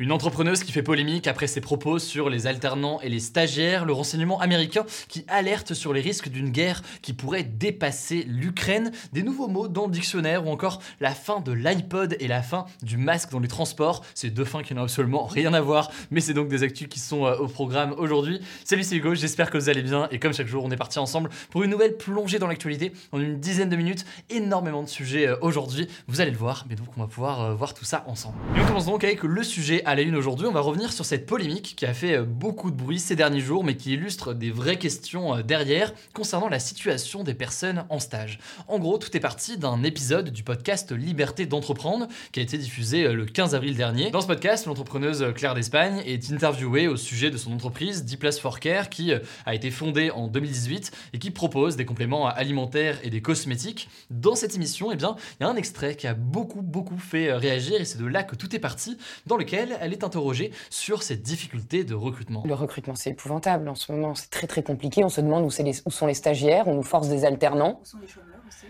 Une entrepreneuse qui fait polémique après ses propos sur les alternants et les stagiaires, le renseignement américain qui alerte sur les risques d'une guerre qui pourrait dépasser l'Ukraine, des nouveaux mots dans le dictionnaire ou encore la fin de l'iPod et la fin du masque dans les transports. C'est deux fins qui n'ont absolument rien à voir, mais c'est donc des actus qui sont euh, au programme aujourd'hui. Salut, c'est Hugo, j'espère que vous allez bien et comme chaque jour, on est parti ensemble pour une nouvelle plongée dans l'actualité en une dizaine de minutes. Énormément de sujets euh, aujourd'hui, vous allez le voir, mais donc on va pouvoir euh, voir tout ça ensemble. Et on donc avec le sujet à la une aujourd'hui. On va revenir sur cette polémique qui a fait euh, beaucoup de bruit ces derniers jours, mais qui illustre des vraies questions euh, derrière concernant la situation des personnes en stage. En gros, tout est parti d'un épisode du podcast Liberté d'entreprendre qui a été diffusé euh, le 15 avril dernier. Dans ce podcast, l'entrepreneuse Claire d'Espagne est interviewée au sujet de son entreprise 10 Place for Care qui a été fondée en 2018 et qui propose des compléments alimentaires et des cosmétiques. Dans cette émission, eh bien, il y a un extrait qui a beaucoup beaucoup fait réagir et c'est de là que tout est parti, dans lequel elle est interrogée sur ces difficultés de recrutement. Le recrutement, c'est épouvantable en ce moment, c'est très très compliqué. On se demande où, les, où, sont les stagiaires, on nous force des alternants. Où sont les chômeurs aussi?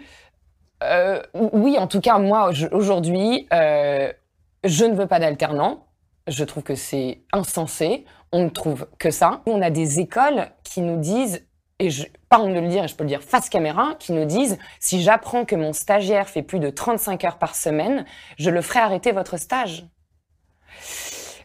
Euh, Oui, en tout cas, moi, aujourd'hui, euh, je ne veux pas d'alternants. Je trouve que c'est insensé. On ne trouve que ça. On a des écoles qui nous disent et je, pas honte de le dire, et je peux le dire face caméra, qui nous disent si j'apprends que mon stagiaire fait plus de 35 heures par semaine, je le ferai arrêter votre stage.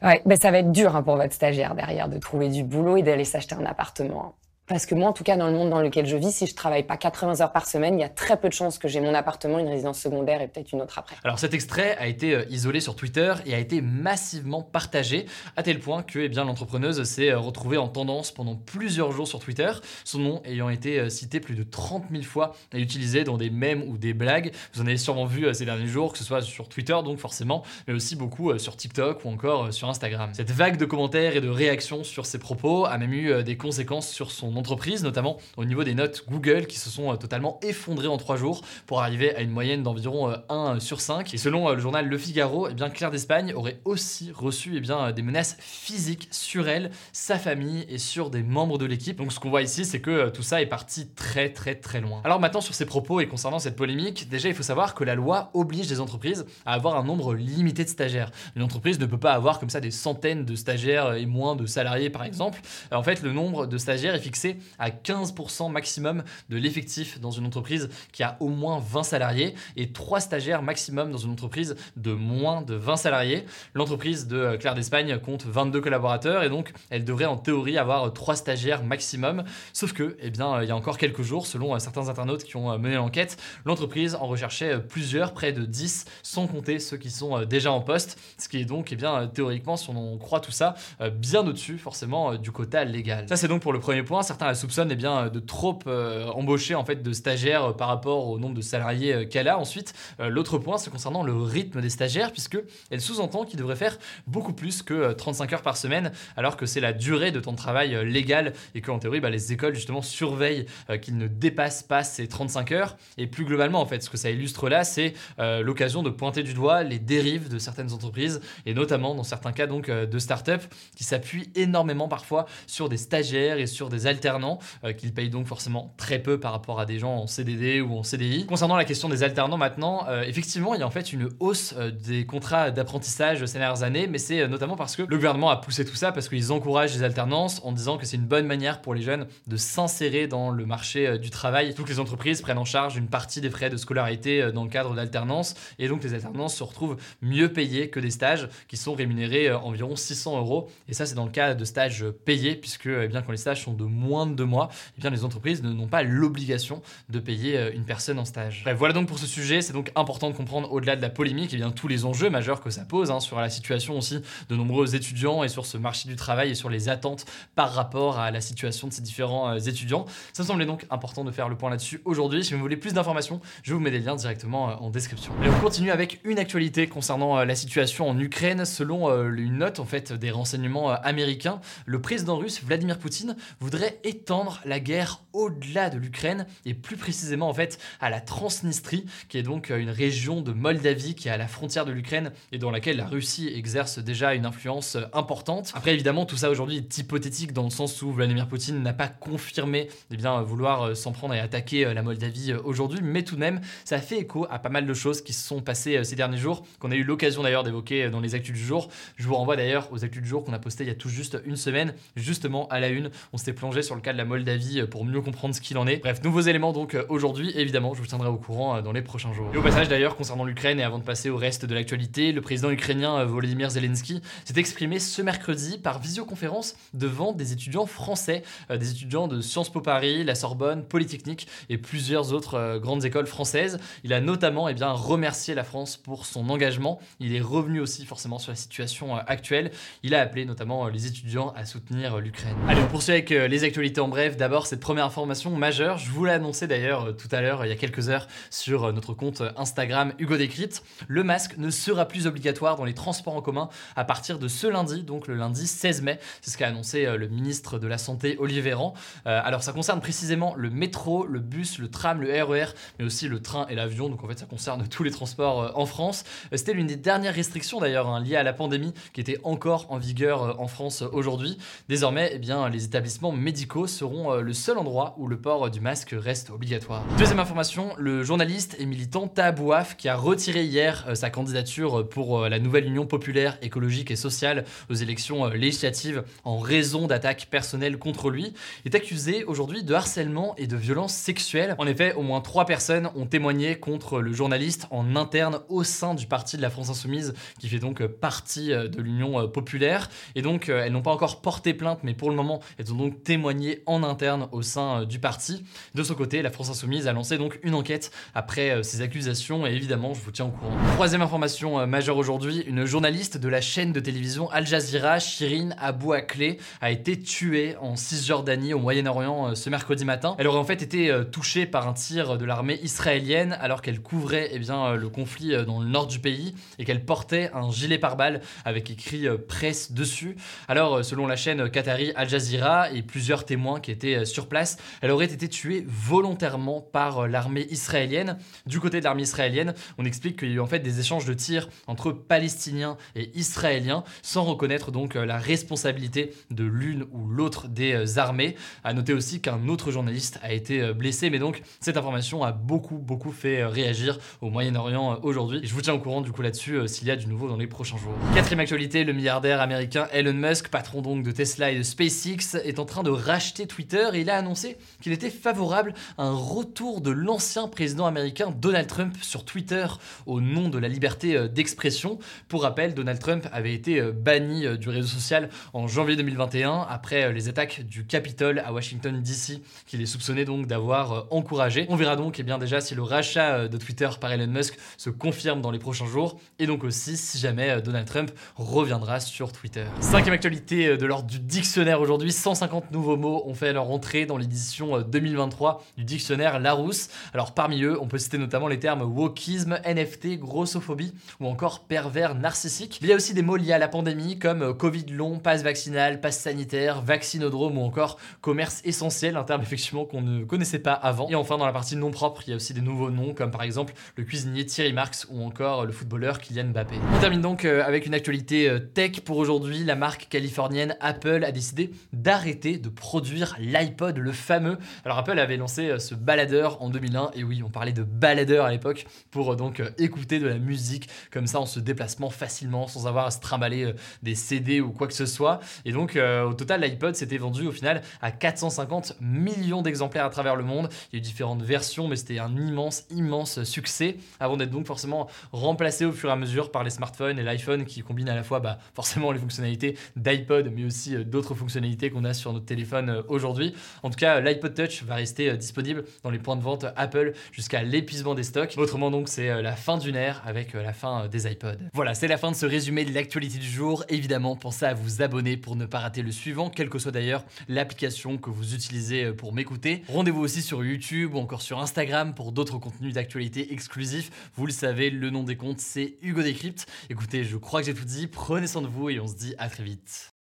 Ouais, ben ça va être dur hein, pour votre stagiaire derrière de trouver du boulot et d'aller s'acheter un appartement. Parce que moi, en tout cas, dans le monde dans lequel je vis, si je travaille pas 80 heures par semaine, il y a très peu de chances que j'ai mon appartement, une résidence secondaire et peut-être une autre après. Alors cet extrait a été euh, isolé sur Twitter et a été massivement partagé, à tel point que eh l'entrepreneuse s'est euh, retrouvée en tendance pendant plusieurs jours sur Twitter, son nom ayant été euh, cité plus de 30 000 fois et utilisé dans des mèmes ou des blagues. Vous en avez sûrement vu ces derniers jours, que ce soit sur Twitter donc forcément, mais aussi beaucoup sur TikTok ou encore sur Instagram. Cette vague de commentaires et de réactions sur ses propos a même eu des conséquences sur son entreprise, notamment au niveau des notes Google qui se sont euh, totalement effondrées en 3 jours pour arriver à une moyenne d'environ 1 euh, sur 5. Et selon euh, le journal Le Figaro, eh bien, Claire d'Espagne aurait aussi reçu eh bien, des menaces physiques sur elle, sa famille et sur des membres de l'équipe. Donc ce qu'on voit ici, c'est que tout ça est parti très très très loin. Alors maintenant sur ces propos et concernant cette polémique, déjà il faut savoir que la loi oblige les entreprises à avoir un nombre limité de stagiaires. Une entreprise ne peut pas avoir comme ça des centaines de stagiaires et moins de salariés par exemple. En fait, le nombre de stagiaires est fixé à à 15% maximum de l'effectif dans une entreprise qui a au moins 20 salariés et 3 stagiaires maximum dans une entreprise de moins de 20 salariés. L'entreprise de euh, Claire d'Espagne compte 22 collaborateurs et donc elle devrait en théorie avoir 3 stagiaires maximum. Sauf que, eh bien, il y a encore quelques jours, selon euh, certains internautes qui ont euh, mené l'enquête, l'entreprise en recherchait plusieurs, près de 10, sans compter ceux qui sont déjà en poste. Ce qui est donc, eh bien, théoriquement, si on croit tout ça, bien au-dessus forcément du quota légal. Ça c'est donc pour le premier point. Certains la soupçonnent eh bien, de trop euh, embaucher en fait, de stagiaires euh, par rapport au nombre de salariés euh, qu'elle a. Ensuite, l'autre point, c'est concernant le rythme des stagiaires, puisque elle sous-entend qu'ils devraient faire beaucoup plus que 35 heures par semaine, alors que c'est la durée de temps de travail légal et qu'en théorie, bah, les écoles justement surveillent qu'ils ne dépassent pas ces 35 heures. Et plus globalement, en fait, ce que ça illustre là, c'est l'occasion de pointer du doigt les dérives de certaines entreprises, et notamment dans certains cas donc de start-up, qui s'appuient énormément parfois sur des stagiaires et sur des alternants euh, qu'ils payent donc forcément très peu par rapport à des gens en CDD ou en CDI. Concernant la question des alternants maintenant, euh, effectivement, il y a en fait une hausse euh, des contrats d'apprentissage ces dernières années, mais c'est notamment parce que le gouvernement a poussé tout ça parce qu'ils encouragent les alternances en disant que c'est une bonne manière pour les jeunes de s'insérer dans le marché du travail. Toutes les entreprises prennent en charge une partie des frais de scolarité dans le cadre d'alternance et donc les alternances se retrouvent mieux payées que des stages qui sont rémunérés environ 600 euros. Et ça, c'est dans le cas de stages payés puisque eh bien, quand les stages sont de moins moins de deux mois, eh bien les entreprises n'ont pas l'obligation de payer une personne en stage. Voilà donc pour ce sujet. C'est donc important de comprendre au-delà de la polémique, eh bien tous les enjeux majeurs que ça pose hein, sur la situation aussi de nombreux étudiants et sur ce marché du travail et sur les attentes par rapport à la situation de ces différents étudiants. Ça me semblait donc important de faire le point là-dessus aujourd'hui. Si vous voulez plus d'informations, je vous mets des liens directement en description. Et on continue avec une actualité concernant la situation en Ukraine. Selon une note en fait des renseignements américains, le président russe Vladimir Poutine voudrait étendre la guerre au-delà de l'Ukraine et plus précisément en fait à la Transnistrie, qui est donc une région de Moldavie qui est à la frontière de l'Ukraine et dans laquelle la Russie exerce déjà une influence importante. Après évidemment tout ça aujourd'hui est hypothétique dans le sens où Vladimir Poutine n'a pas confirmé eh bien, vouloir s'en prendre et attaquer la Moldavie aujourd'hui, mais tout de même ça fait écho à pas mal de choses qui se sont passées ces derniers jours, qu'on a eu l'occasion d'ailleurs d'évoquer dans les actus du jour. Je vous renvoie d'ailleurs aux actus du jour qu'on a posté il y a tout juste une semaine, justement à la une. On s'était plongé sur le cas de la Moldavie euh, pour mieux comprendre ce qu'il en est. Bref, nouveaux éléments donc euh, aujourd'hui, évidemment, je vous tiendrai au courant euh, dans les prochains jours. Et au passage d'ailleurs, concernant l'Ukraine et avant de passer au reste de l'actualité, le président ukrainien Volodymyr Zelensky s'est exprimé ce mercredi par visioconférence devant des étudiants français, des étudiants de Sciences Po Paris, la Sorbonne, Polytechnique et plusieurs autres grandes écoles françaises. Il a notamment eh bien, remercié la France pour son engagement. Il est revenu aussi forcément sur la situation actuelle. Il a appelé notamment les étudiants à soutenir l'Ukraine. Allez, on poursuit avec les actualités en bref. D'abord, cette première information majeure, je vous l'ai annoncé d'ailleurs tout à l'heure, il y a quelques heures, sur notre compte Instagram Hugo Décrite. Le masque ne sera plus obligatoire dans les transports en commun à partir de ce lundi, donc le lundi 16 mai. C'est ce qu'a annoncé le ministre de la Santé, Olivier Véran. alors, ça concerne précisément le métro, le bus, le tram, le RER, mais aussi le train et l'avion. Donc, en fait, ça concerne tous les transports en France. C'était l'une des dernières restrictions d'ailleurs hein, liées à la pandémie qui était encore en vigueur en France aujourd'hui. Désormais, eh bien, les établissements médicaux seront euh, le seul endroit où le port du masque reste obligatoire. Deuxième information, le journaliste et militant Tabouaf, qui a retiré hier euh, sa candidature pour euh, la nouvelle Union populaire, écologique et sociale aux élections législatives en raison d'attaques personnelles contre lui, est accusé aujourd'hui de harcèlement et de violence sexuelle. En effet, au moins trois personnes ont témoigné contre le journaliste en interne au sein du parti de la France Insoumise, qui fait donc partie de l'Union populaire. Et donc, elles n'ont pas encore porté plainte, mais pour le moment, elles ont donc témoigné en interne au sein euh, du parti. De son côté, la France Insoumise a lancé donc une enquête après euh, ces accusations et évidemment, je vous tiens au courant. Troisième information euh, majeure aujourd'hui, une journaliste de la chaîne de télévision Al Jazeera, Shirin Abou Akleh, a été tuée en Cisjordanie au Moyen-Orient ce mercredi matin. Elle aurait en fait été touchée par un tir de l'armée israélienne alors qu'elle couvrait eh bien, le conflit dans le nord du pays et qu'elle portait un gilet pare-balles avec écrit presse dessus. Alors, selon la chaîne qatari Al Jazeera et plusieurs témoins qui étaient euh, sur place, elle aurait été tuée volontairement par euh, l'armée israélienne. Du côté de l'armée israélienne, on explique qu'il y a eu en fait des échanges de tirs entre Palestiniens et Israéliens, sans reconnaître donc euh, la responsabilité de l'une ou l'autre des armées. À noter aussi qu'un autre journaliste a été blessé, mais donc cette information a beaucoup beaucoup fait réagir au Moyen-Orient aujourd'hui. je vous tiens au courant du coup là-dessus s'il y a du nouveau dans les prochains jours. Quatrième actualité, le milliardaire américain Elon Musk, patron donc de Tesla et de SpaceX, est en train de racheter Twitter et il a annoncé qu'il était favorable à un retour de l'ancien président américain Donald Trump sur Twitter au nom de la liberté euh, d'expression. Pour rappel, Donald Trump avait été euh, banni euh, du réseau social en janvier 2021 après les attaques du Capitole à Washington DC qu'il est soupçonné donc d'avoir encouragé. On verra donc eh bien déjà si le rachat de Twitter par Elon Musk se confirme dans les prochains jours et donc aussi si jamais Donald Trump reviendra sur Twitter. Cinquième actualité de l'ordre du dictionnaire aujourd'hui, 150 nouveaux mots ont fait leur entrée dans l'édition 2023 euh, du dictionnaire Larousse. Alors parmi eux, on peut citer notamment les termes wokisme, NFT, grossophobie ou encore pervers narcissique. Il y a aussi des mots liés à la pandémie comme euh, Covid long, passe vaccinal, passe sanitaire, vaccinodrome ou encore commerce essentiel, un terme effectivement qu'on ne connaissait pas avant. Et enfin dans la partie non propre, il y a aussi des nouveaux noms comme par exemple le cuisinier Thierry Marx ou encore le footballeur Kylian Mbappé. On termine donc euh, avec une actualité tech pour aujourd'hui. La marque californienne Apple a décidé d'arrêter de produire l'iPod, le fameux. Alors Apple avait lancé euh, ce baladeur en 2001, et oui, on parlait de baladeur à l'époque, pour euh, donc euh, écouter de la musique comme ça en se déplacement facilement, sans avoir à se trimballer des CD ou quoi que ce soit. Et donc au total, l'iPod s'était vendu au final à 450 millions d'exemplaires à travers le monde. Il y a eu différentes versions, mais c'était un immense, immense succès, avant d'être donc forcément remplacé au fur et à mesure par les smartphones et l'iPhone qui combinent à la fois bah, forcément les fonctionnalités d'iPod, mais aussi d'autres fonctionnalités qu'on a sur notre téléphone téléphone aujourd'hui. En tout cas, l'iPod Touch va rester disponible dans les points de vente Apple jusqu'à l'épuisement des stocks. Autrement donc, c'est la fin d'une ère avec la fin des iPods. Voilà, c'est la fin de ce résumé de l'actualité du jour. Évidemment, pensez à vous abonner pour ne pas rater le suivant, quelle que soit d'ailleurs l'application que vous utilisez pour m'écouter. Rendez-vous aussi sur YouTube ou encore sur Instagram pour d'autres contenus d'actualité exclusifs. Vous le savez, le nom des comptes, c'est Hugo Décrypte. Écoutez, je crois que j'ai tout dit. Prenez soin de vous et on se dit à très vite.